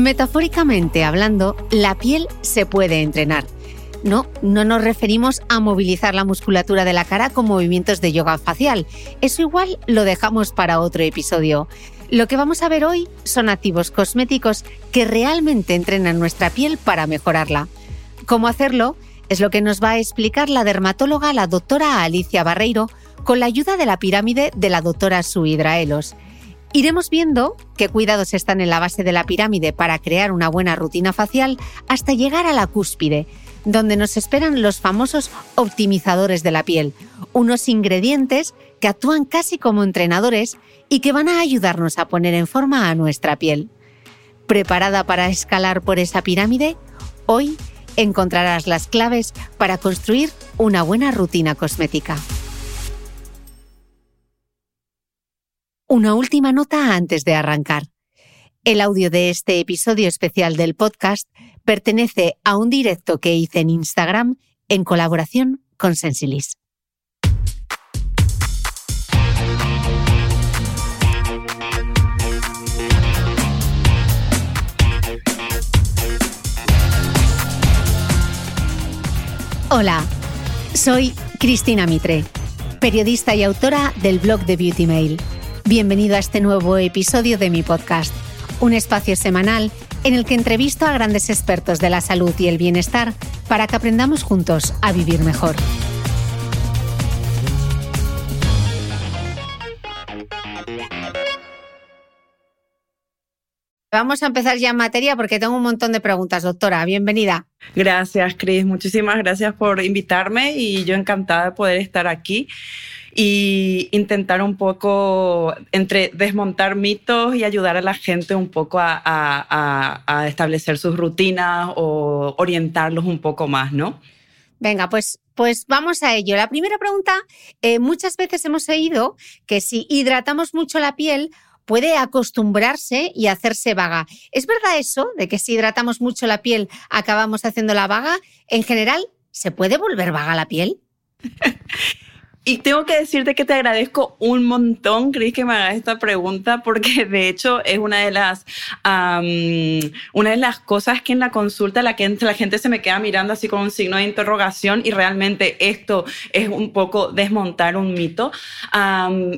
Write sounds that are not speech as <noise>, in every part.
Metafóricamente hablando, la piel se puede entrenar. No, no nos referimos a movilizar la musculatura de la cara con movimientos de yoga facial. Eso igual lo dejamos para otro episodio. Lo que vamos a ver hoy son activos cosméticos que realmente entrenan nuestra piel para mejorarla. ¿Cómo hacerlo? Es lo que nos va a explicar la dermatóloga, la doctora Alicia Barreiro, con la ayuda de la pirámide de la doctora Suidraelos. Iremos viendo qué cuidados están en la base de la pirámide para crear una buena rutina facial hasta llegar a la cúspide, donde nos esperan los famosos optimizadores de la piel, unos ingredientes que actúan casi como entrenadores y que van a ayudarnos a poner en forma a nuestra piel. ¿Preparada para escalar por esa pirámide? Hoy encontrarás las claves para construir una buena rutina cosmética. Una última nota antes de arrancar. El audio de este episodio especial del podcast pertenece a un directo que hice en Instagram en colaboración con Sensilis. Hola, soy Cristina Mitre, periodista y autora del blog de Beauty Mail Bienvenido a este nuevo episodio de mi podcast, un espacio semanal en el que entrevisto a grandes expertos de la salud y el bienestar para que aprendamos juntos a vivir mejor. Vamos a empezar ya en materia porque tengo un montón de preguntas, doctora. Bienvenida. Gracias, Cris. Muchísimas gracias por invitarme y yo encantada de poder estar aquí y intentar un poco entre desmontar mitos y ayudar a la gente un poco a, establecer sus rutinas o orientarlos un poco más, ¿no? Venga, pues, pues vamos a ello. La primera pregunta, eh, muchas veces hemos oído que si hidratamos mucho la piel, puede acostumbrarse y hacerse vaga. ¿Es verdad eso de que si hidratamos mucho la piel acabamos haciendo la vaga? En general, ¿se puede volver vaga la piel? <laughs> Y tengo que decirte que te agradezco un montón, Cris, que me hagas esta pregunta, porque <laughs> de hecho es una de las, una de las cosas que en la consulta la gente, la gente se me queda mirando así con un signo de interrogación y realmente esto es un poco desmontar un mito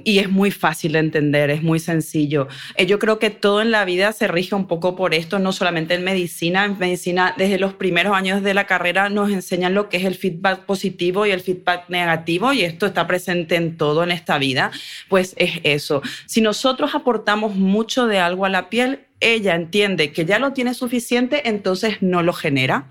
y es muy fácil de entender, es muy sencillo. Eh, yo creo que todo en la vida se rige un poco por esto, no solamente en medicina. En medicina, desde los primeros años de la carrera nos enseñan lo que es el feedback positivo y el feedback negativo y esto está presente en todo en esta vida, pues es eso. Si nosotros aportamos mucho de algo a la piel, ella entiende que ya lo tiene suficiente, entonces no lo genera.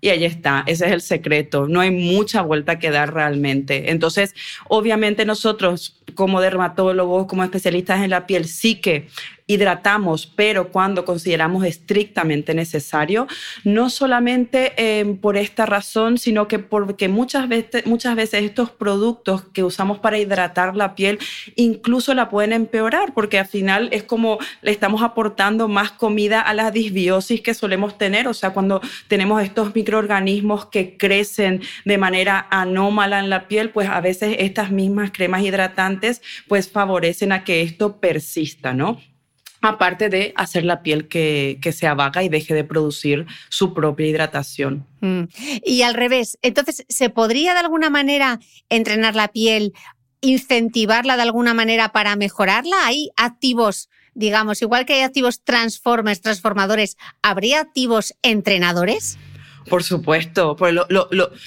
Y ahí está, ese es el secreto. No hay mucha vuelta que dar realmente. Entonces, obviamente nosotros como dermatólogos, como especialistas en la piel, sí que hidratamos, pero cuando consideramos estrictamente necesario, no solamente em, por esta razón, sino que porque muchas veces, muchas veces estos productos que usamos para hidratar la piel incluso la pueden empeorar, porque al final es como le estamos aportando más comida a la disbiosis que solemos tener, o sea, cuando tenemos estos microorganismos que crecen de manera anómala en la piel, pues a veces estas mismas cremas hidratantes pues favorecen a que esto persista, ¿no? Aparte de hacer la piel que, que, se vaga y deje de producir su propia hidratación. Mm. Y al revés, entonces, ¿se podría de alguna manera entrenar la piel, incentivarla de alguna manera para mejorarla? ¿Hay activos, digamos, igual que hay activos transformers, transformadores, ¿habría activos entrenadores? Por supuesto, por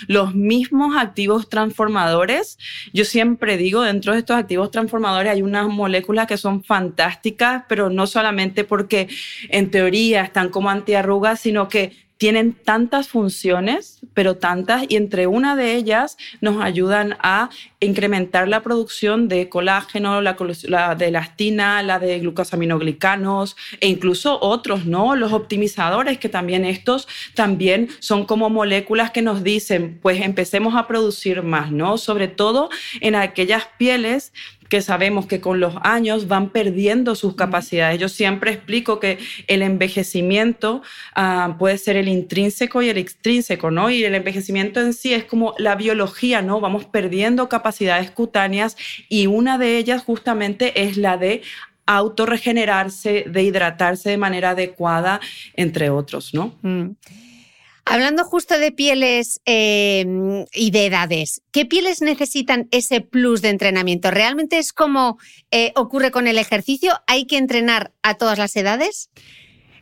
los mismos activos transformadores, yo siempre digo, dentro de estos activos transformadores hay unas moléculas que son fantásticas, pero no solamente porque en teoría están como antiarrugas, sino que tienen tantas funciones, pero tantas, y entre una de ellas nos ayudan a incrementar la producción de colágeno, la, de elastina, la de glucosaminoglicanos e incluso otros, ¿no? Los optimizadores, que también estos también son como moléculas que nos dicen, pues empecemos a producir más, ¿no? Sobre todo en aquellas pieles que sabemos que con los años van perdiendo sus capacidades. Yo siempre explico que el envejecimiento ah, puede ser el intrínseco y el extrínseco, ¿no? Y el envejecimiento en sí es como la biología, ¿no? Vamos perdiendo capacidades cutáneas y una de ellas justamente es la de autorregenerarse, de hidratarse de manera adecuada, entre otros, ¿no? Mm. Hablando justo de pieles em, y de edades, ¿qué pieles necesitan ese plus de entrenamiento? ¿Realmente es como eh, ocurre con el ejercicio? ¿Hay que entrenar a todas las edades?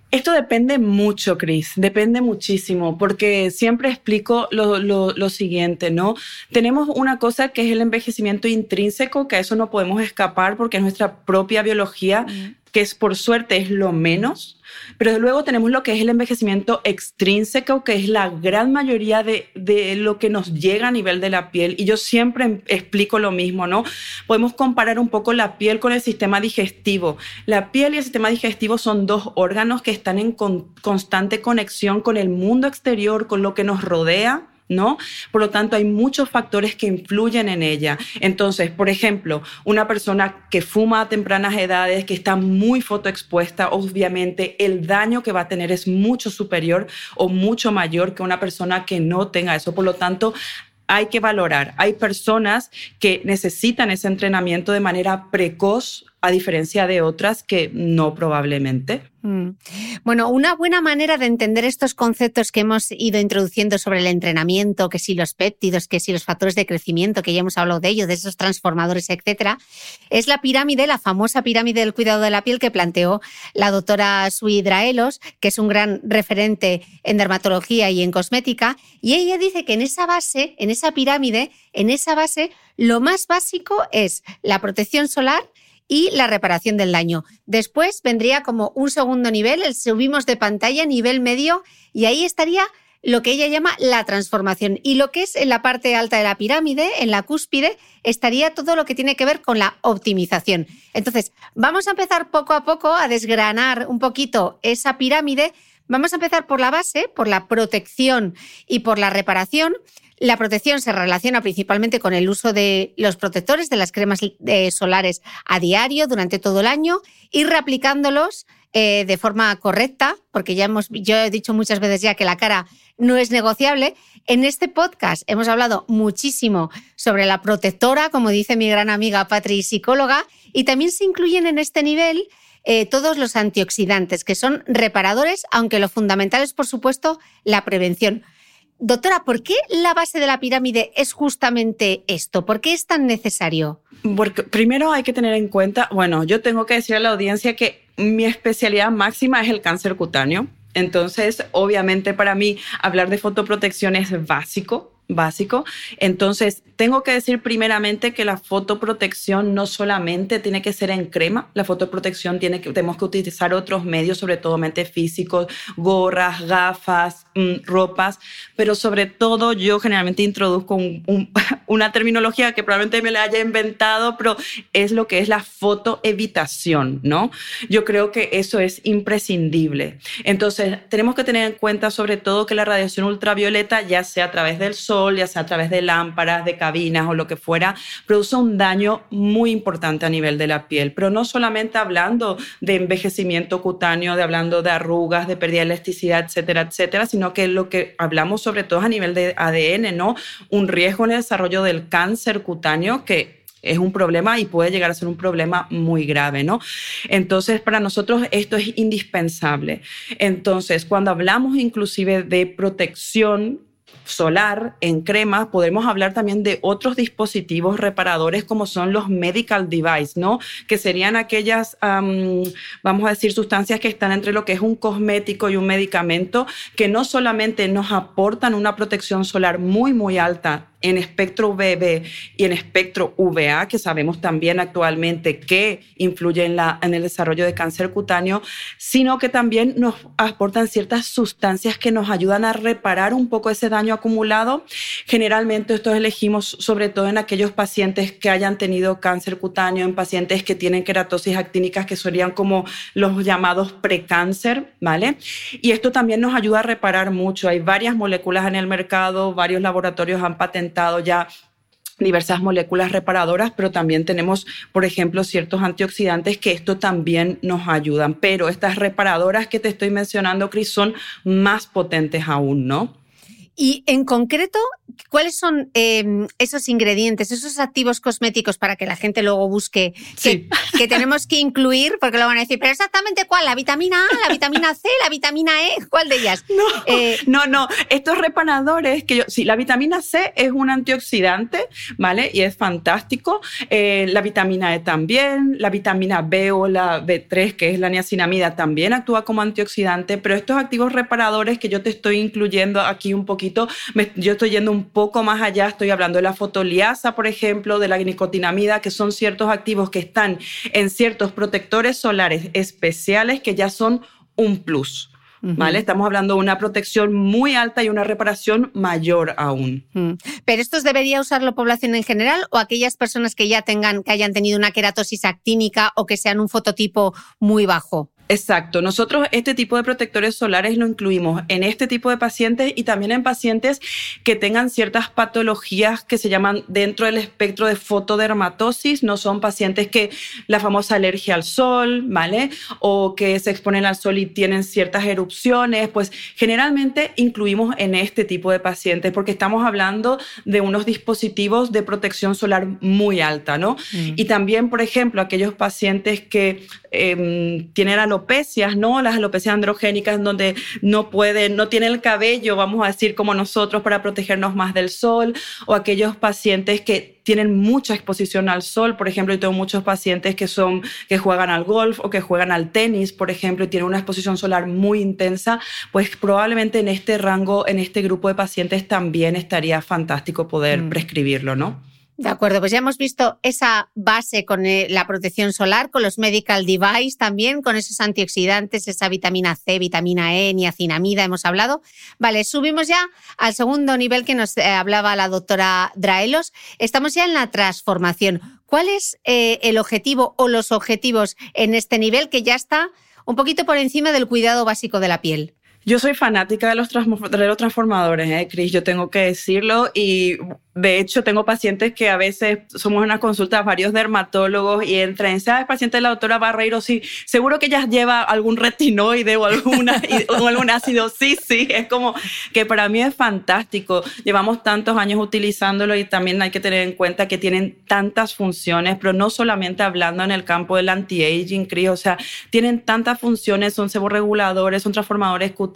Esto depende mucho, Cris, depende muchísimo, porque siempre explico lo, siguiente, ¿no? Tenemos una cosa que es el envejecimiento intrínseco, que a eso no podemos escapar porque es nuestra propia biología, que es por suerte es lo menos, pero luego tenemos lo que es el envejecimiento extrínseco, que es la gran mayoría de, de, lo que nos llega a nivel de la piel. Y yo siempre explico lo mismo, ¿no? Podemos comparar un poco la piel con el sistema digestivo. La piel y el sistema digestivo son dos órganos que están en constante conexión con el mundo exterior, con lo que nos rodea ¿no? Por lo tanto, hay muchos factores que influyen en ella. Entonces, por ejemplo, una persona que fuma a tempranas edades, que está muy fotoexpuesta, obviamente el daño que va a tener es mucho superior o mucho mayor que una persona que no tenga eso. Por lo tanto, hay que valorar. Hay personas que necesitan ese entrenamiento de manera precoz a diferencia de otras que no probablemente. Mm. Bueno, una buena manera de entender estos conceptos que hemos ido introduciendo sobre el entrenamiento, que si los péptidos, que si los factores de crecimiento, que ya hemos hablado de ellos, de esos transformadores, etcétera, es la pirámide, la famosa pirámide del cuidado de la piel que planteó la doctora Sui Draelos, que es un gran referente en dermatología y en cosmética, y ella dice que en esa base, en esa pirámide, en esa base, lo más básico es la protección solar y la reparación del daño. Después vendría como un segundo nivel, el subimos de pantalla, nivel medio, y ahí estaría lo que ella llama la transformación. Y lo que es en la parte alta de la pirámide, en la cúspide, estaría todo lo que tiene que ver con la optimización. Entonces, vamos a empezar poco a poco a desgranar un poquito esa pirámide. Vamos a empezar por la base, por la protección y por la reparación. La protección se relaciona principalmente con el uso de los protectores, de las cremas eh, solares a diario durante todo el año y reaplicándolos eh, de forma correcta, porque ya hemos, yo he dicho muchas veces ya que la cara no es negociable. En este podcast hemos hablado muchísimo sobre la protectora, como dice mi gran amiga Patri, psicóloga, y también se incluyen en este nivel eh, todos los antioxidantes, que son reparadores, aunque lo fundamental es, por supuesto, la prevención. Doctora, ¿por qué la base de la pirámide es justamente esto? ¿Por qué es tan necesario? Porque primero hay que tener en cuenta, bueno, yo tengo que decir a la audiencia que mi especialidad máxima es el cáncer cutáneo. Entonces, obviamente para mí hablar de fotoprotección es básico básico. Entonces, tengo que decir primeramente que la fotoprotección no solamente tiene que ser en crema, la fotoprotección tiene que, tenemos que utilizar otros medios, sobre todo mente físicos, gorras, gafas, mm, ropas, pero sobre todo yo generalmente introduzco <laughs> una terminología que probablemente me la haya inventado, pero es lo que es la fotoevitación, ¿no? Yo creo que eso es imprescindible. Entonces, tenemos que tener en cuenta sobre todo que la radiación ultravioleta, ya sea a través del sol, ya sea a través de lámparas, de cabinas o lo que fuera, produce un daño muy importante a nivel de la piel, pero no solamente hablando de envejecimiento cutáneo, de hablando de arrugas, de pérdida de elasticidad, etcétera, etcétera, sino que lo que hablamos sobre todo a nivel de ADN, ¿no? Un riesgo en el desarrollo del cáncer cutáneo que es un problema y puede llegar a ser un problema muy grave, ¿no? Entonces, para nosotros esto es indispensable. Entonces, cuando hablamos inclusive de protección solar en crema, podemos hablar también de otros dispositivos reparadores como son los medical device, ¿no? Que serían aquellas, vamos a decir, sustancias que están entre lo que es un cosmético y un medicamento, que no solamente nos aportan una protección solar muy, muy alta en espectro VB y en espectro VA, que sabemos también actualmente que influye en, la, en el desarrollo de cáncer cutáneo, sino que también nos aportan ciertas sustancias que nos ayudan a reparar un poco ese daño acumulado. Generalmente estos elegimos sobre todo en aquellos pacientes que hayan tenido cáncer cutáneo, en pacientes que tienen queratosis actínicas, que serían como los llamados precáncer, ¿vale? Y esto también nos ayuda a reparar mucho. Hay varias moléculas en el mercado, varios laboratorios han patentado ya diversas moléculas reparadoras, pero también tenemos, por ejemplo, ciertos antioxidantes que esto también nos ayudan. Pero estas reparadoras que te estoy mencionando, Cris, son más potentes aún, ¿no? Y en concreto, ¿cuáles son em, esos ingredientes, esos activos cosméticos para que la gente luego busque que, tenemos que incluir? Porque lo van a decir, pero exactamente cuál, la vitamina A, la vitamina C, la vitamina E, ¿cuál de ellas? <laughs> No, eh, no, no, estos reparadores que yo, sí, la vitamina C es un antioxidante, ¿vale? Y es fantástico. Eh, la vitamina E también, la vitamina B o la B3, que es la niacinamida, también actúa como antioxidante, pero estos activos reparadores que yo te estoy incluyendo aquí un poquito yo estoy yendo un poco más allá, estoy hablando de la fotoliasa, por ejemplo, de la nicotinamida, que son ciertos activos que están en ciertos protectores solares especiales que ya son un plus. ¿Vale? Estamos hablando de una protección muy alta y una reparación mayor aún. ¿Pero estos debería usar la población en general o aquellas personas que ya tengan, que hayan tenido una queratosis actínica o que sean un fototipo muy bajo? Exacto. Nosotros este tipo de protectores solares lo incluimos en este tipo de pacientes y también en pacientes que tengan ciertas patologías que se llaman dentro del espectro de fotodermatosis. No son pacientes que la famosa alergia al sol, ¿vale? O que se exponen al sol y tienen ciertas erupciones. Pues generalmente incluimos en este tipo de pacientes porque estamos hablando de unos dispositivos de protección solar muy alta, ¿no? Mm. Y también, por ejemplo, aquellos pacientes que em, tienen alopecia alopecias, ¿no? Las alopecias androgénicas donde no pueden, no tienen el cabello, vamos a decir, como nosotros para protegernos más del sol, o aquellos pacientes que tienen mucha exposición al sol, por ejemplo, yo tengo muchos pacientes que son que juegan al golf o que juegan al tenis, por ejemplo, y tienen una exposición solar muy intensa, pues probablemente en este rango, en este grupo de pacientes también estaría fantástico poder mm. prescribirlo, ¿no? De acuerdo, pues ya hemos visto esa base con eh, la protección solar, con los medical device también, con esos antioxidantes, esa vitamina C, vitamina E, niacinamida, hemos hablado. Vale, subimos ya al segundo nivel que nos eh, hablaba la doctora Draelos. Estamos ya en la transformación. ¿Cuál es eh, el objetivo o los objetivos en este nivel que ya está un poquito por encima del cuidado básico de la piel? Yo soy fanática de los, de los transformadores, ¿eh, Chris, yo tengo que decirlo. Y de hecho, tengo pacientes que a veces somos en una consulta, varios dermatólogos, y entran, ¿sabes? Paciente de la doctora Barreiro, sí, seguro que ella lleva algún retinoide o, alguna, o algún ácido. Sí, sí, es como que para mí es fantástico. Llevamos tantos años utilizándolo y también hay que tener en cuenta que tienen tantas funciones, pero no solamente hablando en el campo del anti-aging, Chris, o sea, tienen tantas funciones, son seborreguladores, son transformadores cutáneos,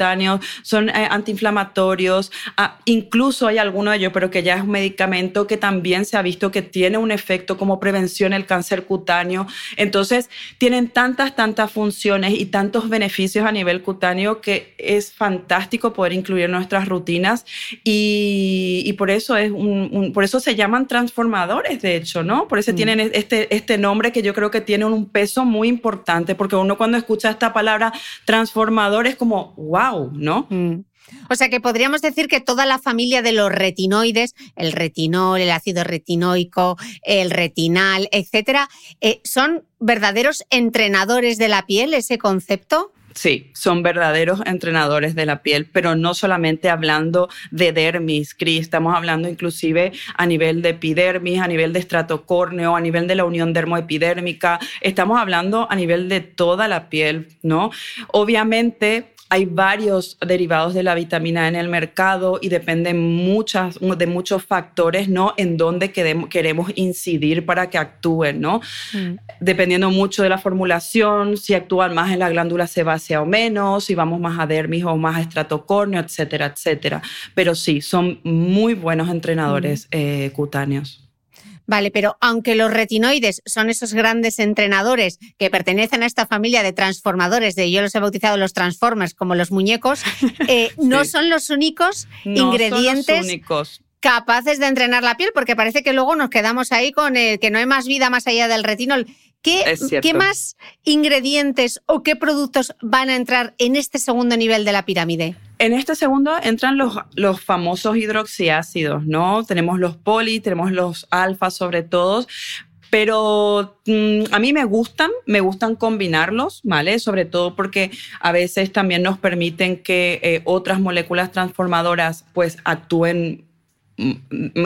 son eh, antiinflamatorios, ah, incluso hay alguno de ellos, pero que ya es un medicamento que también se ha visto que tiene un efecto como prevención el cáncer cutáneo. Entonces, tienen tantas, tantas funciones y tantos beneficios a nivel cutáneo que es fantástico poder incluir en nuestras rutinas y, por eso es un, por eso se llaman transformadores, de hecho, ¿no? Por eso mm. tienen este, este nombre que yo creo que tiene un peso muy importante, porque uno cuando escucha esta palabra transformador es como, wow, ¿no? Mm. O sea que podríamos decir que toda la familia de los retinoides, el retinol, el ácido retinoico, el retinal, etcétera, eh, son verdaderos entrenadores de la piel, ese concepto. Sí, son verdaderos entrenadores de la piel, pero no solamente hablando de dermis, Cris, estamos hablando inclusive a nivel de epidermis, a nivel de estrato córneo, a nivel de la unión dermoepidérmica, estamos hablando a nivel de toda la piel, ¿no? Obviamente hay varios derivados de la vitamina en el mercado y dependen muchas, de muchos factores, ¿no? En donde queremos incidir para que actúen, ¿no? Mm. Dependiendo mucho de la formulación, si actúan más en la glándula sebácea o menos, si vamos más a dermis o más a estratocórneo, etcétera, etcétera. Pero sí, son muy buenos entrenadores mm. eh, cutáneos. Vale, pero aunque los retinoides son esos grandes entrenadores que pertenecen a esta familia de transformadores, de yo los he bautizado los transformers como los muñecos, <laughs> eh, no son los únicos ingredientes capaces de entrenar la piel, porque parece que luego nos quedamos ahí con el que no hay más vida más allá del retinol. ¿Qué, ¿Qué, más ingredientes o qué productos van a entrar en este segundo nivel de la pirámide? En este segundo entran los, los famosos hidroxiácidos, ¿no? Tenemos los poli, tenemos los alfa sobre todo, pero mm, a mí me gustan, me gustan combinarlos, ¿vale? Sobre todo porque a veces también nos permiten que eh, otras moléculas transformadoras pues actúen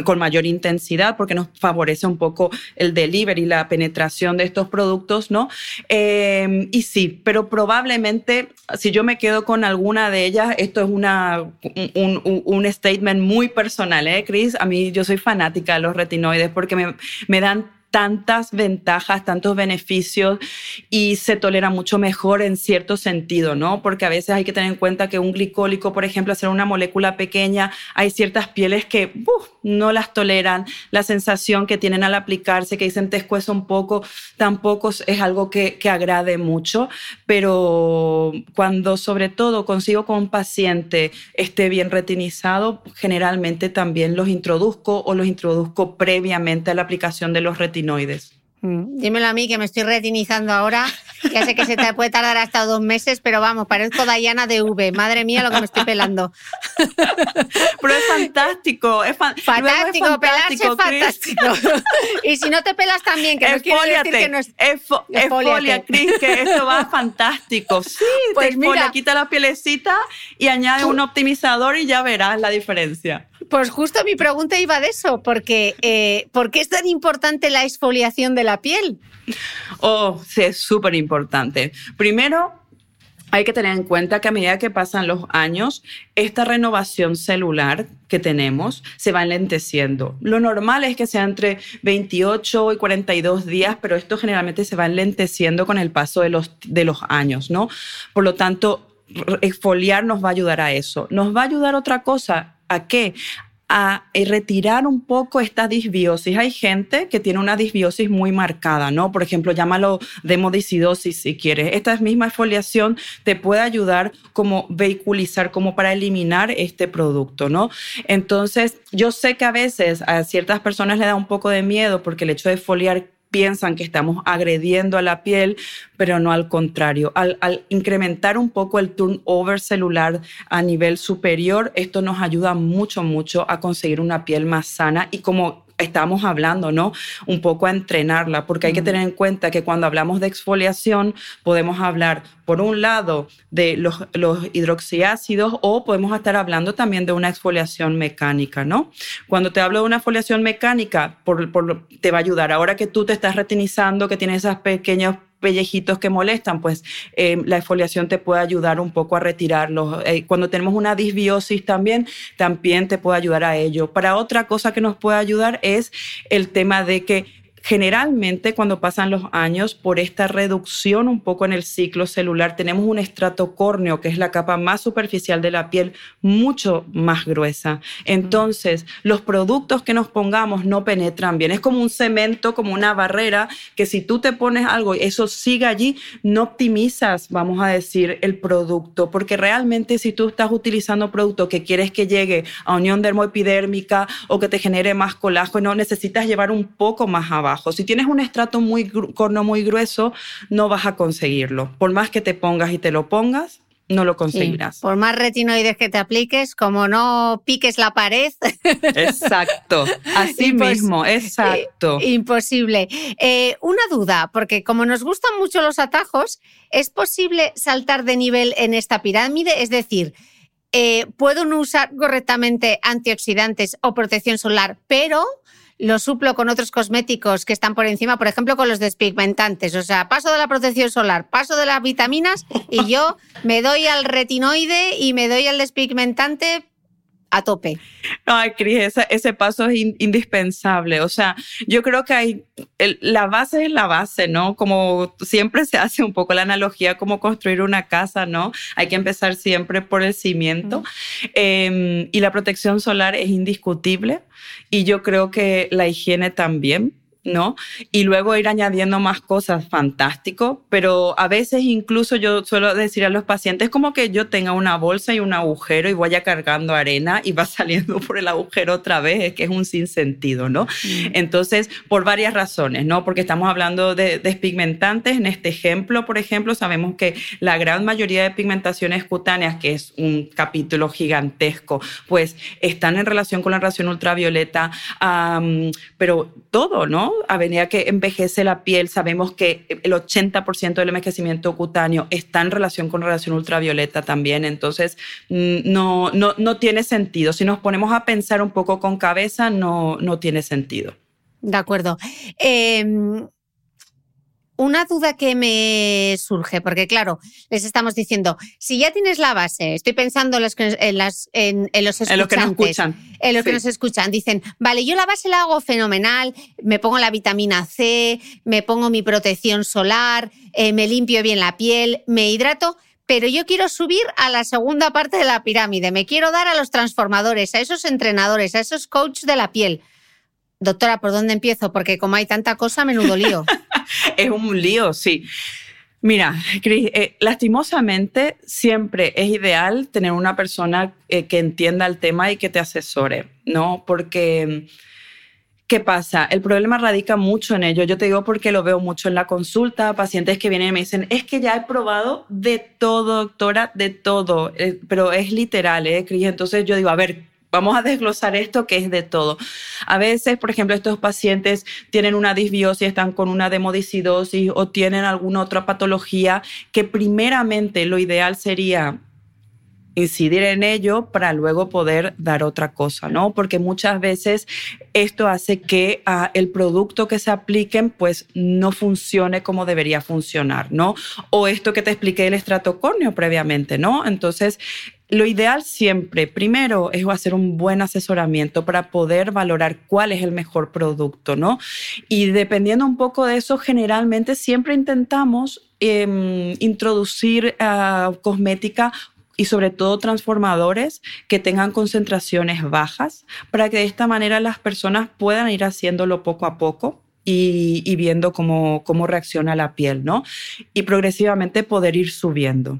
con mayor intensidad porque nos favorece un poco el delivery, la penetración de estos productos, ¿no? Em, y sí, pero probablemente si yo me quedo con alguna de ellas, esto es una, un, un, statement muy personal, ¿eh, Chris? A mí yo soy fanática de los retinoides porque me, me dan tantas ventajas, tantos beneficios y se tolera mucho mejor en cierto sentido, ¿no? Porque a veces hay que tener en cuenta que un glicólico, por ejemplo, hacer una molécula pequeña, hay ciertas pieles que no las toleran, la sensación que tienen al aplicarse, que dicen te escueza un poco, tampoco es algo que, agrade mucho, pero cuando sobre todo consigo con un paciente esté bien retinizado, generalmente también los introduzco o los introduzco previamente a la aplicación de los retinizados Mm, dímelo a mí que me estoy retinizando ahora. Ya sé que se te puede tardar hasta dos meses, pero vamos, parezco Dayana de V. Madre mía, lo que me estoy pelando. <laughs> Pero es fantástico. Es fantástico, pelarse es fantástico. y si no te pelas también, que no quiero decir que no es. Esfolia, Cris, que esto va fantástico. Sí, pues mira, quita la pielecita y añade un optimizador y ya verás la diferencia. Pues justo mi pregunta iba de eso, porque eh, ¿por qué es tan importante la exfoliación de la piel? Oh, sí, es súper importante. Primero, hay que tener en cuenta que a medida que pasan los años, esta renovación celular que tenemos se va enlenteciendo. Lo normal es que sea entre 28 y 42 días, pero esto generalmente se va enlenteciendo con el paso de los, de los años, ¿no? Por lo tanto, exfoliar nos va a ayudar a eso. Nos va a ayudar otra cosa, ¿A qué? a eh, retirar un poco esta disbiosis. Hay gente que tiene una disbiosis muy marcada, ¿no? Por ejemplo, llámalo demodicidosis si quieres. Esta misma exfoliación te puede ayudar como vehiculizar, como para eliminar este producto, ¿no? Entonces, yo sé que a veces a ciertas personas le da un poco de miedo porque el hecho de exfoliar piensan que estamos agrediendo a la piel, pero no al contrario. Al, incrementar un poco el turnover celular a nivel superior, esto nos ayuda mucho, mucho a conseguir una piel más sana y como estamos hablando, ¿no? Un poco a entrenarla, porque hay que tener en cuenta que cuando hablamos de exfoliación podemos hablar, por un lado, de los, hidroxiácidos o podemos estar hablando también de una exfoliación mecánica, ¿no? Cuando te hablo de una exfoliación mecánica, por, te va a ayudar. Ahora que tú te estás retinizando, que tienes esas pequeñas pellejitos que molestan, pues eh, la exfoliación te puede ayudar un poco a retirarlos. Eh, cuando tenemos una disbiosis también, también te puede ayudar a ello. Para otra cosa que nos puede ayudar es el tema de que Generalmente cuando pasan los años, por esta reducción un poco en el ciclo celular, tenemos un estrato córneo, que es la capa más superficial de la piel, mucho más gruesa. Entonces, los productos que nos pongamos no penetran bien. Es como un cemento, como una barrera, que si tú te pones algo y eso sigue allí, no optimizas, vamos a decir, el producto, porque realmente si tú estás utilizando producto que quieres que llegue a unión dermoepidérmica o que te genere más colágeno, necesitas llevar un poco más abajo. Si tienes un estrato muy corno muy grueso, no vas a conseguirlo. Por más que te pongas y te lo pongas, no lo conseguirás. por más retinoides que te apliques, como no piques la pared. <laughs> Exacto, así mismo, exacto. Imposible. Eh, una duda, porque como nos gustan mucho los atajos, ¿es posible saltar de nivel en esta pirámide? Es decir, eh, puedo no usar correctamente antioxidantes o protección solar, pero lo suplo con otros cosméticos que están por encima, por ejemplo, con los despigmentantes. O sea, paso de la protección solar, paso de las vitaminas y yo me doy al retinoide y me doy al despigmentante a tope. Ay, Cris, ese, paso es indispensable. O sea, yo creo que hay, la base es la base, ¿no? Como siempre se hace un poco la analogía como construir una casa, ¿no? Hay que empezar siempre por el cimiento. Em, y la protección solar es indiscutible. Y yo creo que la higiene también. ¿No? Y luego ir añadiendo más cosas, fantástico, pero a veces incluso yo suelo decir a los pacientes como que yo tenga una bolsa y un agujero y vaya cargando arena y va <laughs> saliendo por el agujero otra vez, es que es un sinsentido, ¿no? Mm. Entonces, por varias razones, ¿no? Porque estamos hablando de despigmentantes, en este ejemplo, por ejemplo, sabemos que la gran mayoría de pigmentaciones cutáneas, que es un capítulo gigantesco, pues están en relación con la radiación ultravioleta, pero todo, ¿no? A medida que envejece la piel, sabemos que el 80% del envejecimiento cutáneo está en relación con radiación ultravioleta también, entonces mm, no, no, no tiene sentido. Si nos ponemos a pensar un poco con cabeza, no, no tiene sentido. De acuerdo. Em, una duda que me surge, porque claro, les estamos diciendo, si ya tienes la base, estoy pensando en los, en, las, en, los escuchantes, en los que nos escuchan, en los que nos escuchan, dicen, vale, yo la base la hago fenomenal, me pongo la vitamina C, me pongo mi protección solar, eh, me limpio bien la piel, me hidrato, pero yo quiero subir a la segunda parte de la pirámide, me quiero dar a los transformadores, a esos entrenadores, a esos coaches de la piel. Doctora, ¿por dónde empiezo? Porque como hay tanta cosa, menudo lío. <laughs> es un lío, sí. Mira, Cris, eh, lastimosamente siempre es ideal tener una persona eh, que entienda el tema y que te asesore, ¿no? Porque, ¿qué pasa? El problema radica mucho en ello. Yo te digo porque lo veo mucho en la consulta, pacientes que vienen y me dicen, es que ya he probado de todo, doctora, de todo, eh, pero es literal, ¿eh, Cris? Entonces yo digo, a ver, Vamos a desglosar esto que es de todo. A veces, por ejemplo, estos pacientes tienen una disbiosis, están con una demodicidosis o tienen alguna otra patología que primeramente lo ideal sería incidir en ello para luego poder dar otra cosa, ¿no? Porque muchas veces esto hace que ah, el producto que se apliquen pues no funcione como debería funcionar, ¿no? O esto que te expliqué del estratocórneo previamente, ¿no? Entonces, lo ideal siempre, primero, es hacer un buen asesoramiento para poder valorar cuál es el mejor producto, ¿no? Y dependiendo un poco de eso, generalmente siempre intentamos em, introducir ah, cosmética y sobre todo transformadores que tengan concentraciones bajas para que de esta manera las personas puedan ir haciéndolo poco a poco y, viendo cómo, cómo reacciona la piel, ¿no? Y progresivamente poder ir subiendo.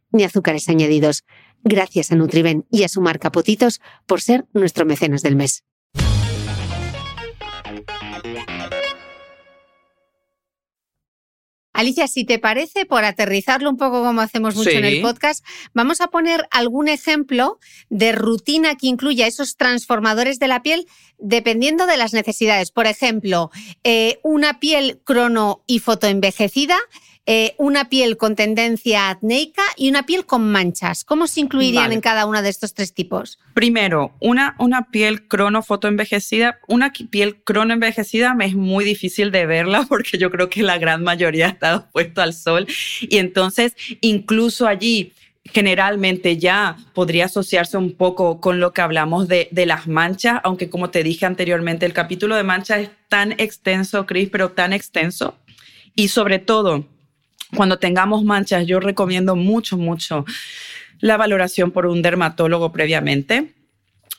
ni azúcares añadidos. Gracias a Nutriben y a su marca Potitos por ser nuestro mecenas del mes. Alicia, si te parece, por aterrizarlo un poco como hacemos mucho en el podcast, vamos a poner algún ejemplo de rutina que incluya esos transformadores de la piel dependiendo de las necesidades. Por ejemplo, eh, una piel crono y fotoenvejecida, eh, una piel con tendencia acnéica y una piel con manchas. ¿Cómo se incluirían Vale. en cada uno de estos tres tipos? Primero, una, una piel crono fotoenvejecida. Una piel crono envejecida me es muy difícil de verla <laughs> porque yo creo que la gran mayoría ha estado puesto al sol. Y entonces, incluso allí, generalmente ya podría asociarse un poco con lo que hablamos de, de las manchas, aunque como te dije anteriormente, el capítulo de manchas es tan extenso, Chris, pero tan extenso. Y sobre todo, cuando tengamos manchas, yo recomiendo mucho, mucho la valoración por un dermatólogo previamente.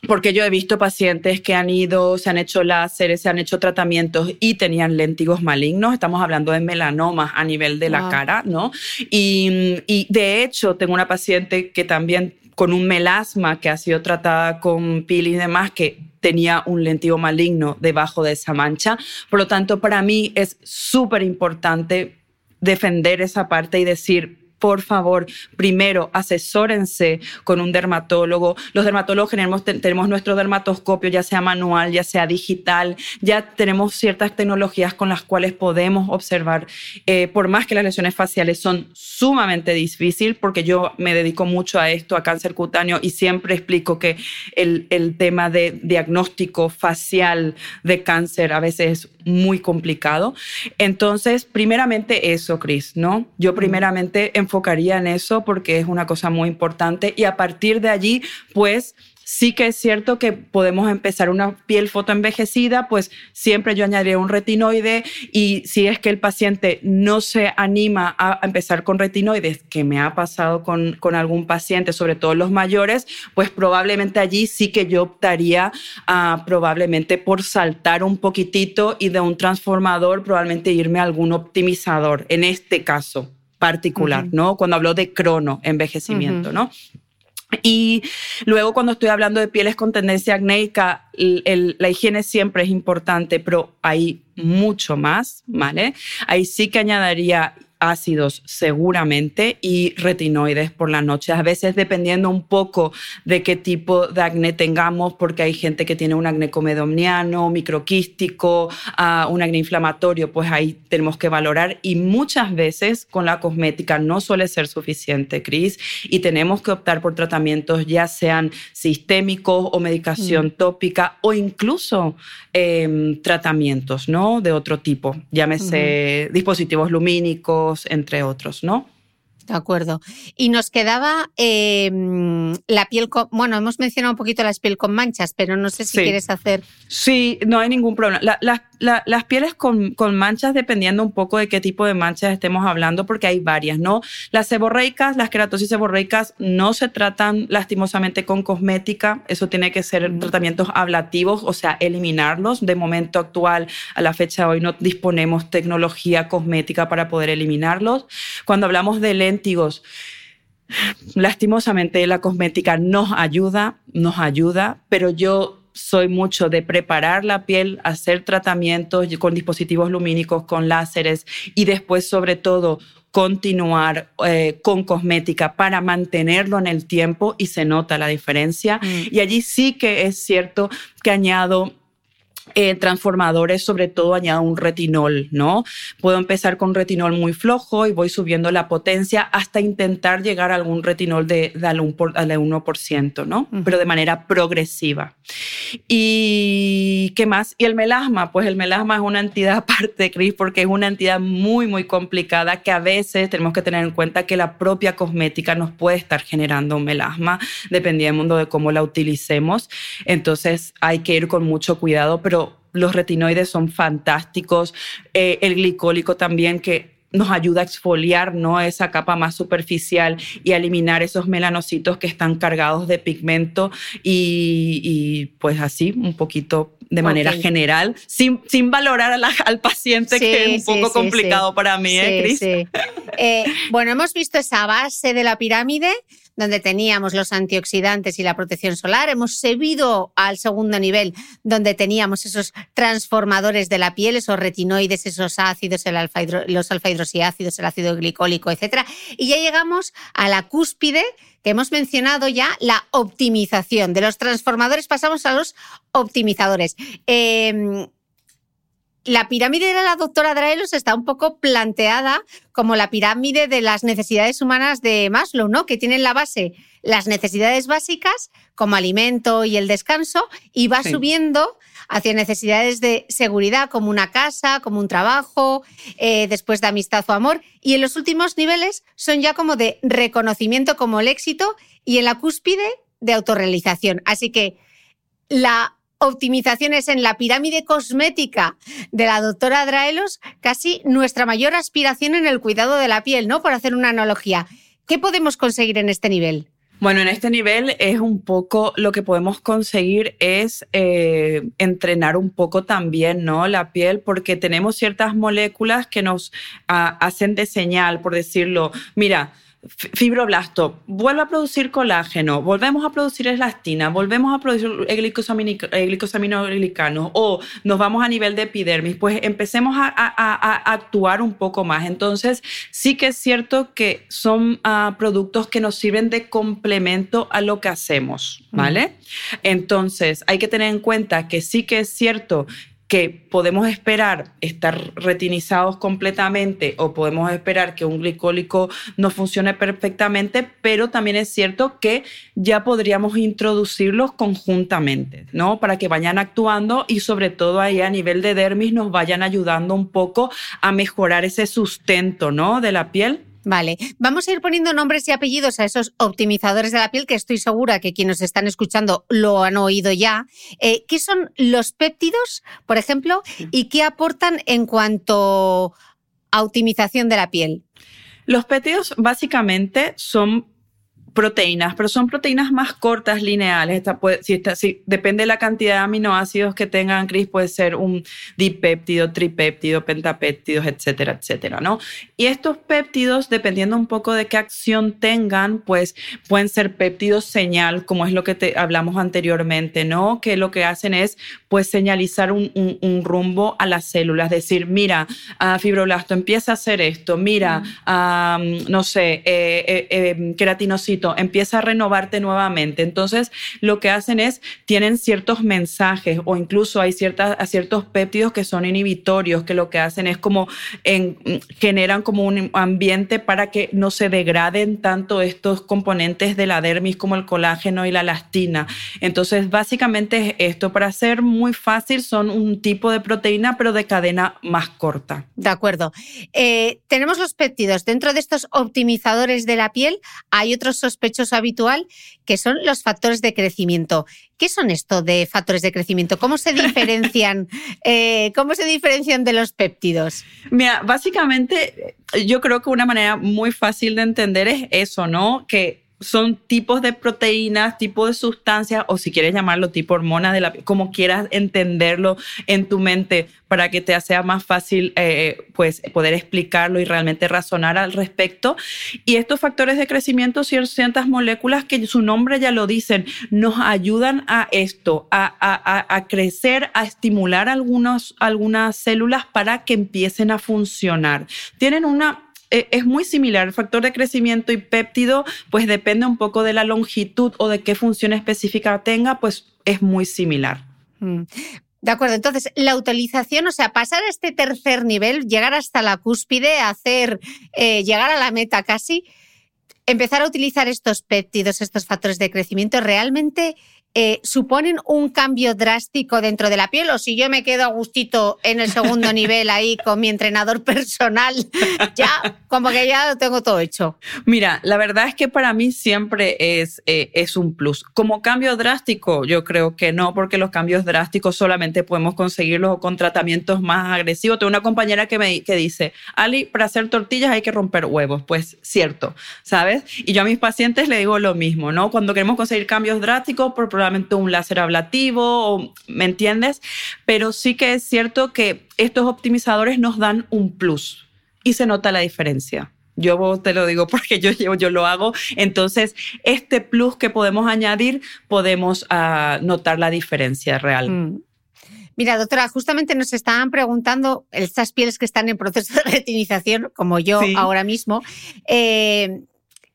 Porque yo he visto pacientes que han ido, se han hecho láseres, se han hecho tratamientos y tenían léntigos malignos. Estamos hablando de melanomas a nivel de la Wow. cara, ¿no? Y, y de hecho, tengo una paciente que también con un melasma que ha sido tratada con peeling y demás, que tenía un lentigo maligno debajo de esa mancha. Por lo tanto, para mí es súper importante defender esa parte y decir, por favor, primero asesórense con un dermatólogo. Los dermatólogos tenemos, tenemos nuestro dermatoscopio, ya sea manual, ya sea digital, ya tenemos ciertas tecnologías con las cuales podemos observar, eh, por más que las lesiones faciales son sumamente difíciles, porque yo me dedico mucho a esto, a cáncer cutáneo, y siempre explico que el, el tema de diagnóstico facial de cáncer a veces es muy complicado. Entonces, primeramente eso, Chris, ¿no? Yo primeramente enfocaría en eso porque es una cosa muy importante. Y a partir de allí, pues sí que es cierto que podemos empezar una piel fotoenvejecida, pues siempre yo añadiría un retinoide. Y si es que el paciente no se anima a empezar con retinoides, que me ha pasado con, algún paciente, sobre todo los mayores, pues probablemente allí sí que yo optaría a probablemente por saltar un poquitito y de un transformador probablemente irme a algún optimizador, en este caso particular. ¿no? Cuando hablo de crono envejecimiento. ¿no? Y luego cuando estoy hablando de pieles con tendencia acnéica, el- el- la higiene siempre es importante, pero hay mucho más, ¿vale? Ahí sí que añadiría ácidos seguramente y retinoides por la noche. A veces dependiendo un poco de qué tipo de acné tengamos, porque hay gente que tiene un acné comedomniano, microquístico, ah, un acné inflamatorio, pues ahí tenemos que valorar. Y muchas veces con la cosmética no suele ser suficiente, Cris, y tenemos que optar por tratamientos ya sean sistémicos o medicación tópica o incluso em, tratamientos, ¿no? De otro tipo, llámese dispositivos lumínicos, entre otros, ¿no? De acuerdo. Y nos quedaba eh, la piel con. Bueno, hemos mencionado un poquito la piel con manchas, pero no sé si Sí. quieres hacer. Sí, no hay ningún problema. La- la- la- las pieles con, con manchas, dependiendo un poco de qué tipo de manchas estemos hablando, porque hay varias, ¿no? Las seborreicas, las queratosis seborreicas no se tratan lastimosamente con cosmética. Eso tiene que ser tratamientos ablativos, o sea, eliminarlos. De momento actual, a la fecha de hoy, no disponemos tecnología cosmética para poder eliminarlos. Cuando hablamos de léntigos, lastimosamente la cosmética nos ayuda, nos ayuda, pero yo soy mucho de preparar la piel, hacer tratamientos con dispositivos lumínicos, con láseres y después sobre todo continuar eh, con cosmética para mantenerlo en el tiempo y se nota la diferencia. Y allí sí que es cierto que añado eh, transformadores, sobre todo añado un retinol, ¿no? Puedo empezar con retinol muy flojo y voy subiendo la potencia hasta intentar llegar a algún retinol de, de al, un por- al 1%, ¿no? Pero de manera progresiva. ¿Y qué más? Y el melasma, pues el melasma es una entidad <laughs> aparte, Cris, porque es una entidad muy, muy complicada que a veces tenemos que tener en cuenta que la propia cosmética nos puede estar generando un melasma, dependiendo de cómo la utilicemos. Entonces hay que ir con mucho cuidado, pero los retinoides son fantásticos. Eh, el glicólico también, que nos ayuda a exfoliar ¿no? esa capa más superficial y a eliminar esos melanocitos que están cargados de pigmento y, y, pues así un poquito de manera general, sin, sin valorar a la- al paciente, Sí, que es un poco sí, complicado sí. para mí, ¿eh, Cris? sí. Eh, bueno, hemos visto esa base de la pirámide donde teníamos los antioxidantes y la protección solar. Hemos subido al segundo nivel donde teníamos esos transformadores de la piel, esos retinoides, esos ácidos, el alfa los alfa hidroxiácidos, el ácido glicólico, etcétera. Y ya llegamos a la cúspide que hemos mencionado ya, la optimización. De los transformadores pasamos a los optimizadores. Eh, la pirámide de la doctora Draelos está un poco planteada como la pirámide de las necesidades humanas de Maslow, ¿no? Que tiene en la base las necesidades básicas como alimento y el descanso y va Sí. subiendo hacia necesidades de seguridad como una casa, como un trabajo, eh, después de amistad o amor. Y en los últimos niveles son ya como de reconocimiento como el éxito y en la cúspide de autorrealización. Así que la optimización es en la pirámide cosmética de la doctora Draelos, casi nuestra mayor aspiración en el cuidado de la piel, ¿no? Por hacer una analogía. ¿Qué podemos conseguir en este nivel? Bueno, en este nivel es un poco lo que podemos conseguir es eh, entrenar un poco también, ¿no? La piel, porque tenemos ciertas moléculas que nos ah, hacen de señal, por decirlo. Mira, fibroblasto, vuelve a producir colágeno, volvemos a producir elastina, volvemos a producir glicosaminoglicanos o nos vamos a nivel de epidermis, pues empecemos a, a- a- a actuar un poco más. Entonces, sí que es cierto que son ah, productos que nos sirven de complemento a lo que hacemos, ¿vale? Entonces, hay que tener en cuenta que sí que es cierto que podemos esperar estar retinizados completamente o podemos esperar que un glicólico no funcione perfectamente, pero también es cierto que ya podríamos introducirlos conjuntamente, ¿no? Para que vayan actuando y sobre todo ahí a nivel de dermis nos vayan ayudando un poco a mejorar ese sustento, ¿no? De la piel. Vale, vamos a ir poniendo nombres y apellidos a esos optimizadores de la piel que estoy segura que quienes están escuchando lo han oído ya. Eh, ¿Qué son los péptidos, por ejemplo, y qué aportan en cuanto a optimización de la piel? Los péptidos básicamente son proteínas, pero son proteínas más cortas, lineales. Esta puede, si esta, si, depende de la cantidad de aminoácidos que tengan, Cris, puede ser un dipéptido, tripéptido, pentapéptidos, etcétera, etcétera, ¿no? Y estos péptidos, dependiendo un poco de qué acción tengan, pues pueden ser péptidos señal, como es lo que te hablamos anteriormente, ¿no? Que lo que hacen es, pues, señalizar un, un, un rumbo a las células, decir, mira, uh, fibroblasto, empieza a hacer esto, mira, uh, no sé, eh, eh, eh, queratinocito, empieza a renovarte nuevamente. Entonces, lo que hacen es, tienen ciertos mensajes o incluso hay ciertas, ciertos péptidos que son inhibitorios, que lo que hacen es como en, generan como un ambiente para que no se degraden tanto estos componentes de la dermis como el colágeno y la elastina. Entonces, básicamente esto. Para ser muy fácil, son un tipo de proteína, pero de cadena más corta. De acuerdo. Eh, tenemos los péptidos. Dentro de estos optimizadores de la piel hay otro sospechoso habitual que son los factores de crecimiento. ¿Qué son esto de factores de crecimiento? ¿Cómo se diferencian, <laughs> eh, ¿cómo se diferencian de los péptidos? Mira, básicamente yo creo que una manera muy fácil de entender es eso, ¿no? Que son tipos de proteínas, tipos de sustancias, o si quieres llamarlo tipo hormona de la como quieras entenderlo en tu mente para que te sea más fácil eh, pues poder explicarlo y realmente razonar al respecto. Y estos factores de crecimiento, ciertas moléculas que su nombre ya lo dicen, nos ayudan a esto, a, a, a crecer, a estimular algunos, algunas células para que empiecen a funcionar. Tienen una es muy similar. El factor de crecimiento y péptido, pues depende un poco de la longitud o de qué función específica tenga, pues es muy similar. Mm. De acuerdo, entonces la utilización, o sea, pasar a este tercer nivel, llegar hasta la cúspide, hacer, eh, llegar a la meta casi, empezar a utilizar estos péptidos, estos factores de crecimiento, realmente eh, suponen un cambio drástico dentro de la piel o si yo me quedo a gustito en el segundo <laughs> nivel ahí con mi entrenador personal, <laughs> ya como que ya lo tengo todo hecho. Mira, la verdad es que para mí siempre es, eh, es un plus. Como cambio drástico, yo creo que no, porque los cambios drásticos solamente podemos conseguirlos con tratamientos más agresivos. Tengo una compañera que me que dice, Ali, para hacer tortillas hay que romper huevos. Pues cierto, ¿sabes? Y yo a mis pacientes le digo lo mismo, ¿no? Cuando queremos conseguir cambios drásticos, por un láser ablativo, ¿me entiendes? Pero sí que es cierto que estos optimizadores nos dan un plus y se nota la diferencia. Yo te lo digo <laughs> porque yo, yo, lo hago. Entonces, este plus que podemos añadir, podemos uh, notar la diferencia real. Mm. Mira, doctora, justamente nos estaban preguntando estas pieles que están en proceso de <laughs> retinización, como yo ahora mismo. Eh,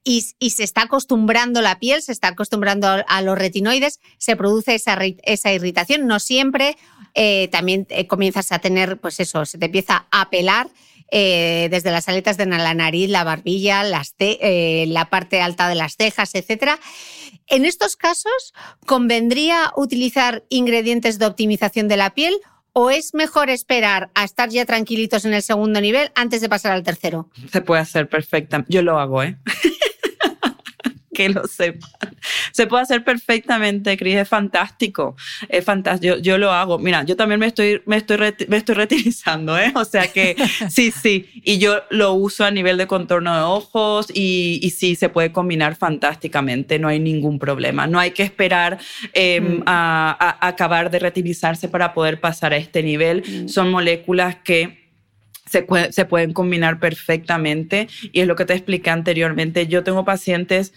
y, se está acostumbrando la piel, se está acostumbrando a, los retinoides, se produce esa, irritación. No siempre, eh, también eh, comienzas a tener, pues eso, se te empieza a pelar. Eh, desde las aletas de la nariz, la barbilla, la parte alta de las cejas, etc. En estos casos, ¿convendría utilizar ingredientes de optimización de la piel o es mejor esperar a estar ya tranquilitos en el segundo nivel antes de pasar al tercero? Se puede hacer perfecta. Yo lo hago, ¿eh? Que lo sepan. Se puede hacer perfectamente, Cris, es fantástico. Es fantástico. Yo, lo hago. Mira, yo también me estoy, me estoy, me estoy retinizando, ¿eh? O sea que <laughs> sí, sí. Y yo lo uso a nivel de contorno de ojos y, y sí, se puede combinar fantásticamente. No hay ningún problema. No hay que esperar em, mm. a, acabar de retinizarse para poder pasar a este nivel. Mm. Son moléculas que se, se, pueden combinar perfectamente y es lo que te expliqué anteriormente. Yo tengo pacientes,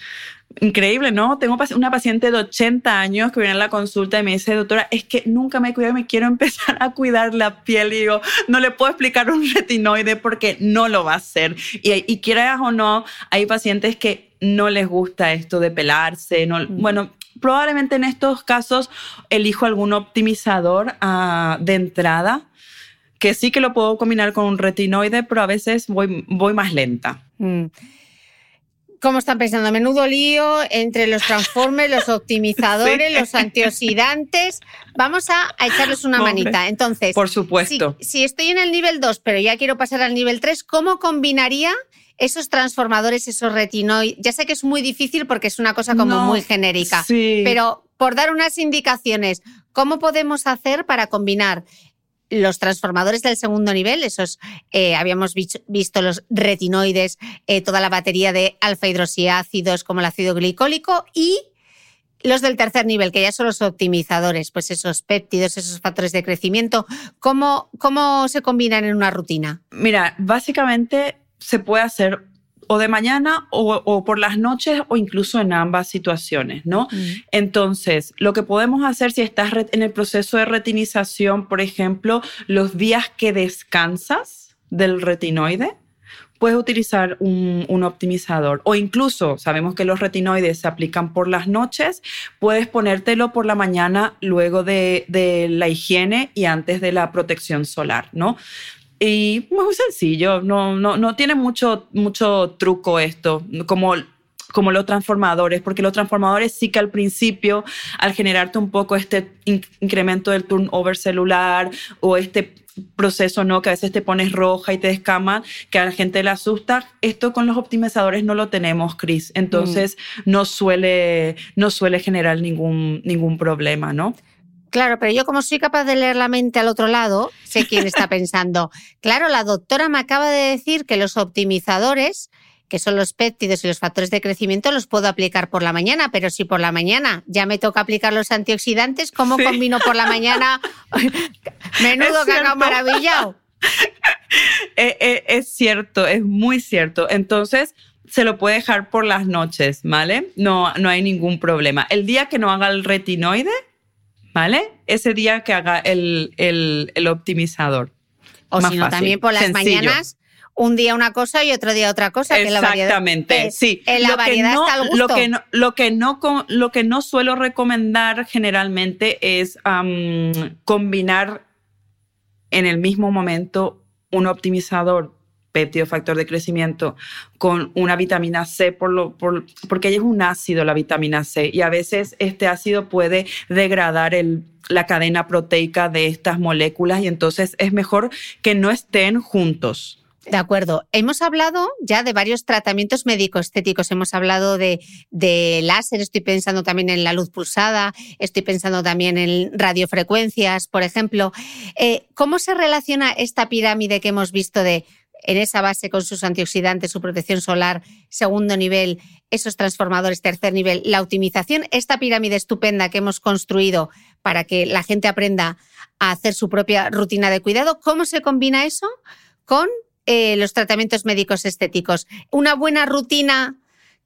increíble, ¿no? Tengo una paciente de 80 años que viene a la consulta y me dice, doctora, es que nunca me cuido, me quiero <laughs> empezar a cuidar la piel. Y digo, no le puedo explicar un retinoide porque no lo va a hacer. Y, y quieras o no, hay pacientes que no les gusta esto de pelarse. No, Bueno, probablemente en estos casos elijo algún optimizador uh, de entrada que sí que lo puedo combinar con un retinoide, pero a veces voy, voy más lenta. Mm. ¿Cómo están pensando? Menudo lío entre los transformes, los <laughs> optimizadores, los antioxidantes. Vamos a, echarles una manita. Entonces, por supuesto. Si, estoy en el nivel 2, pero ya quiero pasar al nivel 3, ¿cómo combinaría esos transformadores, esos retinoides? Ya sé que es muy difícil porque es una cosa como muy genérica, pero por dar unas indicaciones, ¿cómo podemos hacer para combinar los transformadores del segundo nivel, esos eh, habíamos visto los retinoides, eh, toda la batería de alfa hidroxiácidos como el ácido glicólico y los del tercer nivel, que ya son los optimizadores, pues esos péptidos, esos factores de crecimiento, ¿cómo, cómo se combinan en una rutina? Mira, básicamente se puede hacer o de mañana o, por las noches o incluso en ambas situaciones, ¿no? Mm. Entonces, lo que podemos hacer si estás en el proceso de retinización, por ejemplo, los días que descansas del retinoide, puedes utilizar un, un, optimizador. O incluso, sabemos que los retinoides se aplican por las noches, puedes ponértelo por la mañana luego de, de la higiene y antes de la protección solar, ¿no? Y muy sencillo, no, no, no tiene mucho, mucho truco esto, como como los transformadores, porque los transformadores sí que al principio, al generarte un poco este incremento del turnover celular o este proceso, ¿no? Que a veces te pones roja y te descama, que a la gente le asusta. Esto con los optimizadores no lo tenemos, Chris. Entonces mm. no, suele, no suele generar ningún, ningún problema, ¿no? Claro, pero yo como soy capaz de leer la mente al otro lado, sé quién está <laughs> pensando. Claro, la doctora me acaba de decir que los optimizadores que son los péptidos y los factores de crecimiento, los puedo aplicar por la mañana, pero si por la mañana ya me toca aplicar los antioxidantes, ¿cómo combino por la mañana <laughs> menudo cacao maravillado? <laughs> Eh, eh, es cierto, es muy cierto. Entonces, se lo puede dejar por las noches, ¿vale? No, no hay ningún problema. El día que no haga el retinoide, ¿vale? Ese día que haga el, el, optimizador. O si no, también por las mañanas un día una cosa y otro día otra cosa. Exactamente, que sí. En la variedad está al gusto. Lo que, no, lo, que no, lo que no suelo recomendar generalmente es combinar en el mismo momento un optimizador péptido factor de crecimiento con una vitamina C por lo, por, porque es un ácido la vitamina C y a veces este ácido puede degradar el, la cadena proteica de estas moléculas y entonces es mejor que no estén juntos. De acuerdo. Hemos hablado ya de varios tratamientos médico-estéticos. Hemos hablado de, de, láser, estoy pensando también en la luz pulsada, estoy pensando también en radiofrecuencias, por ejemplo. Eh, ¿Cómo se relaciona esta pirámide que hemos visto de en esa base con sus antioxidantes, su protección solar, segundo nivel, esos transformadores, tercer nivel, la optimización, esta pirámide estupenda que hemos construido para que la gente aprenda a hacer su propia rutina de cuidado, ¿cómo se combina eso con eh, los tratamientos médicos estéticos. Una buena rutina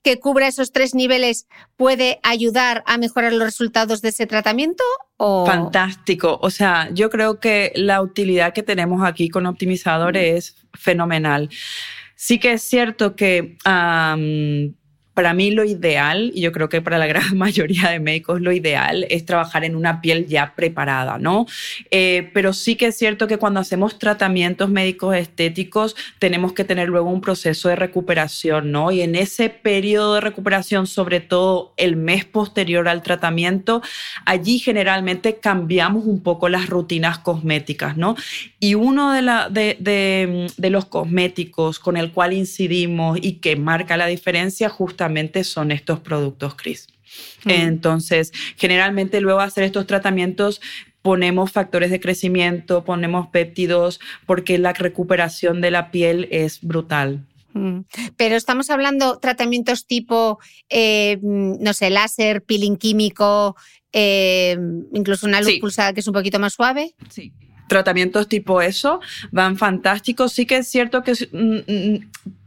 que cubra esos tres niveles puede ayudar a mejorar los resultados de ese tratamiento? O... Fantástico. O sea, yo creo que la utilidad que tenemos aquí con Optimizador es fenomenal. Sí que es cierto que para mí lo ideal, y yo creo que para la <laughs> gran mayoría de médicos lo ideal, es trabajar en una piel ya preparada, ¿no? Eh, pero sí que es cierto que cuando hacemos tratamientos médicos estéticos, tenemos que tener luego un proceso de recuperación, ¿no? Y en ese periodo de recuperación, sobre todo el mes posterior al tratamiento, allí generalmente cambiamos un poco las rutinas cosméticas, ¿no? Y uno de, de los cosméticos con el cual incidimos y que marca la diferencia justamente son estos productos, Chris. Mm. Entonces, generalmente luego de hacer estos tratamientos ponemos factores de crecimiento, ponemos péptidos, porque la recuperación de la piel es brutal. Mm. Pero estamos hablando tratamientos tipo, eh, no sé, láser, peeling químico, eh, incluso una luz pulsada que es un poquito más suave. Sí. Tratamientos tipo eso van fantásticos. Sí que es cierto que mm,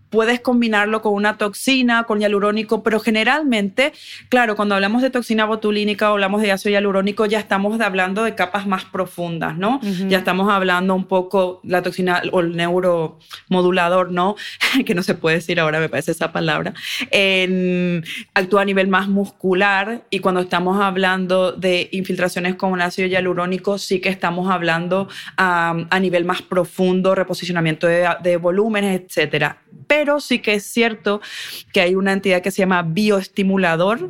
puedes combinarlo con una toxina, con hialurónico, pero generalmente, claro, cuando hablamos de toxina botulínica o hablamos de ácido hialurónico, ya estamos hablando de capas más profundas, ¿no? Ya estamos hablando un poco la toxina o el neuromodulador, ¿no? <laughs> que no se puede decir ahora, me parece esa palabra, en, actúa a nivel más muscular y cuando estamos hablando de infiltraciones con ácido hialurónico, sí que estamos hablando a nivel más profundo, reposicionamiento de, de volúmenes, etcétera pero sí que es cierto que hay una entidad que se llama bioestimulador,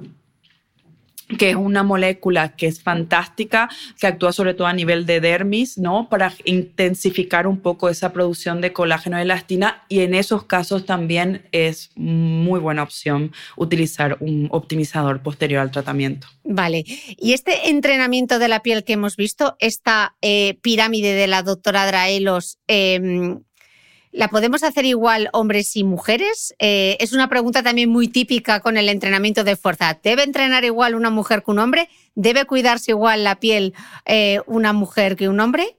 que es una molécula que es fantástica, que actúa sobre todo a nivel de dermis, ¿no? Para intensificar un poco esa producción de colágeno y elastina y en esos casos también es muy buena opción utilizar un optimizador posterior al tratamiento. Vale, y este entrenamiento de la piel que hemos visto, esta eh, pirámide de la doctora Draelos, em, ¿La podemos hacer igual hombres y mujeres? Eh, es una pregunta también muy típica con el entrenamiento de fuerza. ¿Debe entrenar igual una mujer que un hombre? ¿Debe cuidarse igual la piel eh, una mujer que un hombre?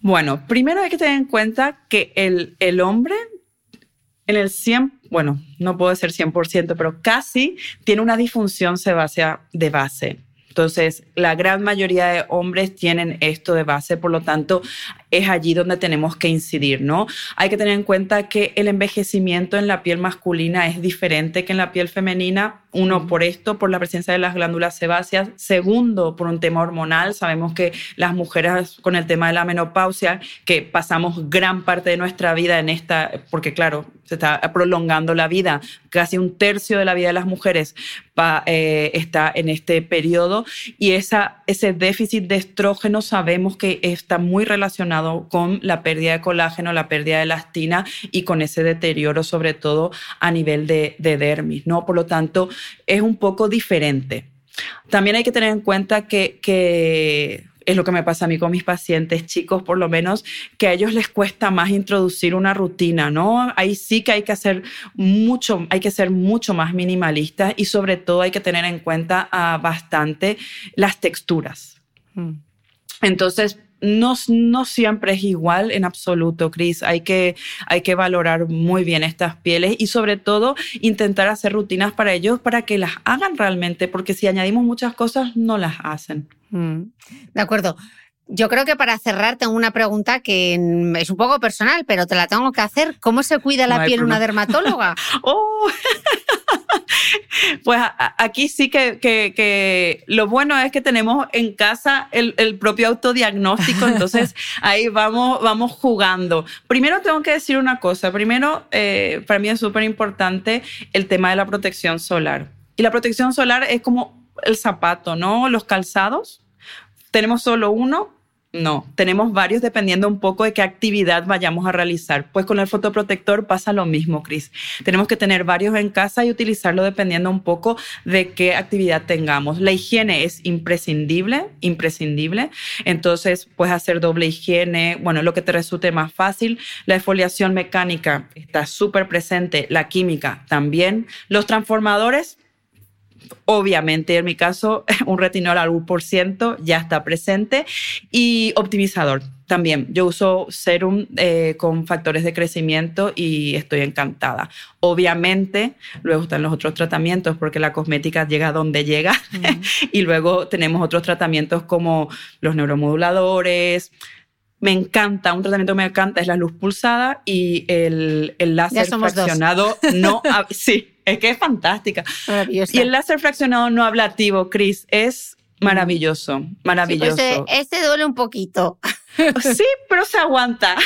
Bueno, primero hay que tener en cuenta que el, el hombre en el 100, bueno, no puedo decir 100%, pero casi tiene una disfunción sebácea de base. Entonces, la gran mayoría de hombres tienen esto de base, por lo tanto, es allí donde tenemos que incidir, ¿no? Hay que tener en cuenta que el envejecimiento en la piel masculina es diferente que en la piel femenina. Uno, por esto, por la presencia de las glándulas sebáceas. Segundo, por un tema hormonal. Sabemos que las mujeres con el tema de la menopausia, que pasamos gran parte de nuestra vida en esta, porque claro, se está prolongando la vida, casi un tercio de la vida de las mujeres va, eh, está en este periodo y esa, ese déficit de estrógeno sabemos que está muy relacionado con la pérdida de colágeno, la pérdida de elastina y con ese deterioro sobre todo a nivel de, de dermis, ¿no? Por lo tanto, es un poco diferente. También hay que tener en cuenta que, que es lo que me pasa a mí con mis pacientes chicos, por lo menos, que a ellos les cuesta más introducir una rutina, ¿no? Ahí sí que hay que hacer mucho, hay que ser mucho más minimalistas y sobre todo hay que tener en cuenta uh, bastante las texturas. Mm. Entonces, no, no, siempre es igual en absoluto, Cris. Hay que, hay que valorar muy bien estas pieles y sobre todo intentar hacer rutinas para ellos para que las hagan realmente, porque si añadimos muchas cosas, no las hacen. Mm. De acuerdo. Yo creo que para cerrar tengo una pregunta que es un poco personal, pero te la tengo que hacer. ¿Cómo se cuida la piel una dermatóloga? <laughs> oh. pues aquí sí que, que, lo bueno es que tenemos en casa el, el propio autodiagnóstico, <laughs> entonces ahí vamos, vamos jugando. Primero tengo que decir una cosa. Primero, eh, para mí es súper importante el tema de la protección solar. Y la protección solar es como el zapato, ¿no? Los calzados. Tenemos solo uno, no, tenemos varios dependiendo un poco de qué actividad vayamos a realizar. Pues con el fotoprotector pasa lo mismo, Cris. Tenemos que tener varios en casa y utilizarlo dependiendo un poco de qué actividad tengamos. La higiene es imprescindible, imprescindible. Entonces, puedes hacer doble higiene, bueno, lo que te resulte más fácil. La exfoliación mecánica está súper presente, la química también. Los transformadores, Obviamente, en mi caso, <laughs> un retinol al 1% ya está presente y optimizador también. Yo uso serum eh, con factores de crecimiento y estoy encantada. Obviamente, luego están los otros tratamientos porque la cosmética llega donde llega <laughs> y luego tenemos otros tratamientos como los neuromoduladores, me encanta, un tratamiento que me encanta es la luz pulsada y el, el láser fraccionado no, <laughs> sí, es que es fantástica. Y el láser fraccionado no ablativo, Chris, es maravilloso, maravilloso. Sí, pues, este duele un poquito. <laughs> Sí, pero se aguanta.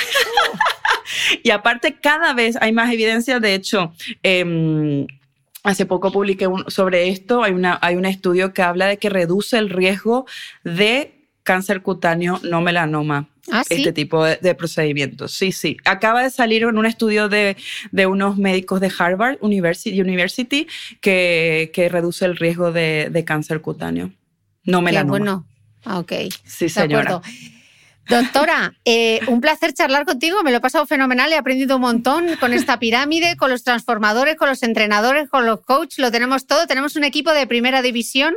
<laughs> y aparte, cada vez hay más evidencia. De hecho, eh, Hace poco publiqué sobre esto. Hay, una, hay un estudio que habla de que reduce el riesgo de cáncer cutáneo no melanoma. ¿Ah, este tipo de, procedimientos. Sí, sí. Acaba de salir en un estudio de, de unos médicos de Harvard University, University que, que reduce el riesgo de, de cáncer cutáneo. No melanoma. Qué bueno. Ah, ok. Sí, señora. Doctora, eh, un placer charlar contigo, me lo he pasado fenomenal, he aprendido un montón con esta pirámide, con los transformadores, con los entrenadores, con los coaches, lo tenemos todo, tenemos un equipo de primera división.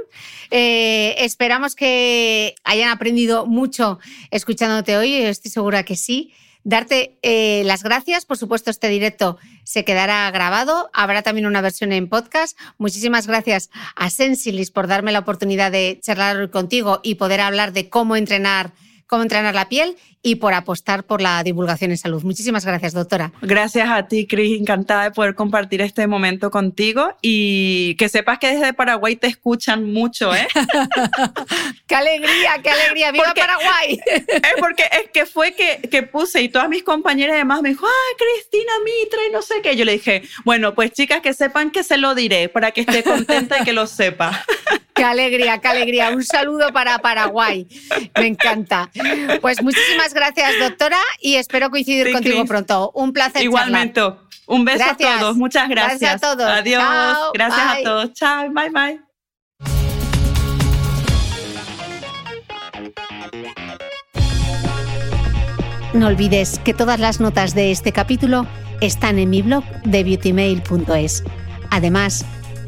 Eh, esperamos que hayan aprendido mucho escuchándote hoy, estoy segura que sí. Darte eh, las gracias, por supuesto este directo se quedará grabado, habrá también una versión en podcast. Muchísimas gracias a Sensilis por darme la oportunidad de charlar contigo y poder hablar de cómo entrenar cómo entrenar la piel y por apostar por la divulgación en salud. Muchísimas gracias, doctora. Gracias a ti, Cris. Encantada de poder compartir este momento contigo y que sepas que desde Paraguay te escuchan mucho, ¿eh? <laughs> ¡Qué alegría, qué alegría! ¡Viva Paraguay! <laughs> es porque es que fue que, que puse y todas mis compañeras además me dijo, ¡ah, Cristina Mitra! Y no sé qué. Yo le dije, bueno, pues chicas, que sepan que se lo diré para que esté contenta y que lo sepa. <laughs> ¡Qué alegría, qué alegría! Un saludo para Paraguay. Me encanta. Pues muchísimas gracias, doctora, y espero coincidir contigo pronto. Un placer. Igualmente. Un beso a todos. Muchas gracias. Gracias a todos. Adiós. gracias a todos. Chao. Bye, bye. No olvides que todas las notas de este capítulo están en mi blog de beautymail.es. Además,